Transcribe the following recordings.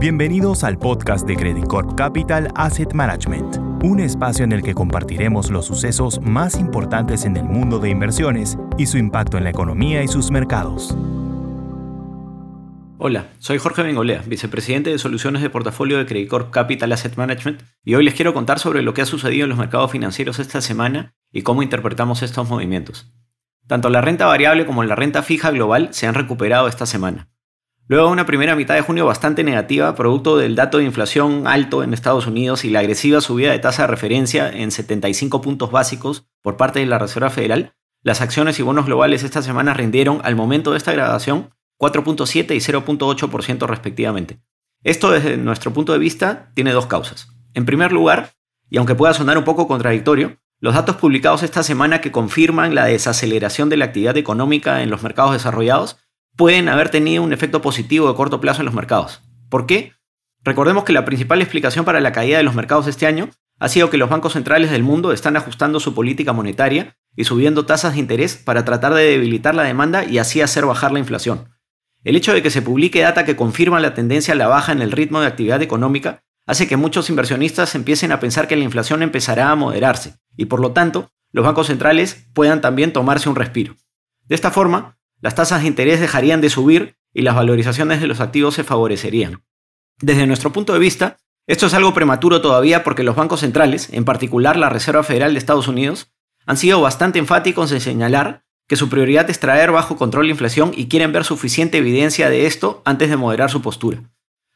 Bienvenidos al podcast de Credit Corp Capital Asset Management, un espacio en el que compartiremos los sucesos más importantes en el mundo de inversiones y su impacto en la economía y sus mercados. Hola, soy Jorge Bengolea, vicepresidente de soluciones de portafolio de Credit Corp Capital Asset Management, y hoy les quiero contar sobre lo que ha sucedido en los mercados financieros esta semana y cómo interpretamos estos movimientos. Tanto la renta variable como la renta fija global se han recuperado esta semana. Luego una primera mitad de junio bastante negativa, producto del dato de inflación alto en Estados Unidos y la agresiva subida de tasa de referencia en 75 puntos básicos por parte de la Reserva Federal, las acciones y bonos globales esta semana rindieron al momento de esta grabación 4.7 y 0.8% respectivamente. Esto desde nuestro punto de vista tiene dos causas. En primer lugar, y aunque pueda sonar un poco contradictorio, los datos publicados esta semana que confirman la desaceleración de la actividad económica en los mercados desarrollados pueden haber tenido un efecto positivo de corto plazo en los mercados. ¿Por qué? Recordemos que la principal explicación para la caída de los mercados este año ha sido que los bancos centrales del mundo están ajustando su política monetaria y subiendo tasas de interés para tratar de debilitar la demanda y así hacer bajar la inflación. El hecho de que se publique data que confirma la tendencia a la baja en el ritmo de actividad económica hace que muchos inversionistas empiecen a pensar que la inflación empezará a moderarse y por lo tanto los bancos centrales puedan también tomarse un respiro. De esta forma, las tasas de interés dejarían de subir y las valorizaciones de los activos se favorecerían. Desde nuestro punto de vista, esto es algo prematuro todavía porque los bancos centrales, en particular la Reserva Federal de Estados Unidos, han sido bastante enfáticos en señalar que su prioridad es traer bajo control la inflación y quieren ver suficiente evidencia de esto antes de moderar su postura.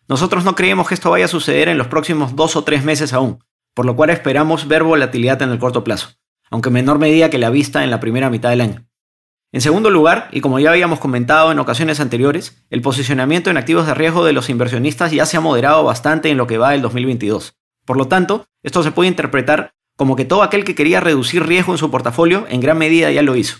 Nosotros no creemos que esto vaya a suceder en los próximos dos o tres meses aún, por lo cual esperamos ver volatilidad en el corto plazo, aunque en menor medida que la vista en la primera mitad del año. En segundo lugar, y como ya habíamos comentado en ocasiones anteriores, el posicionamiento en activos de riesgo de los inversionistas ya se ha moderado bastante en lo que va del 2022. Por lo tanto, esto se puede interpretar como que todo aquel que quería reducir riesgo en su portafolio en gran medida ya lo hizo.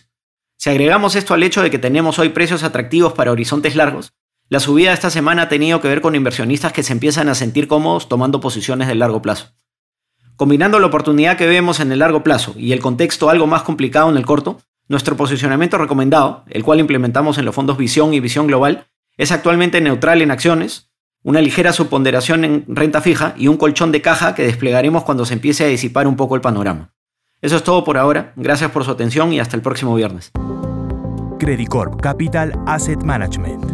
Si agregamos esto al hecho de que tenemos hoy precios atractivos para horizontes largos, la subida de esta semana ha tenido que ver con inversionistas que se empiezan a sentir cómodos tomando posiciones de largo plazo. Combinando la oportunidad que vemos en el largo plazo y el contexto algo más complicado en el corto, nuestro posicionamiento recomendado, el cual implementamos en los fondos Visión y Visión Global, es actualmente neutral en acciones, una ligera subponderación en renta fija y un colchón de caja que desplegaremos cuando se empiece a disipar un poco el panorama. Eso es todo por ahora, gracias por su atención y hasta el próximo viernes. Credit Corp Capital Asset Management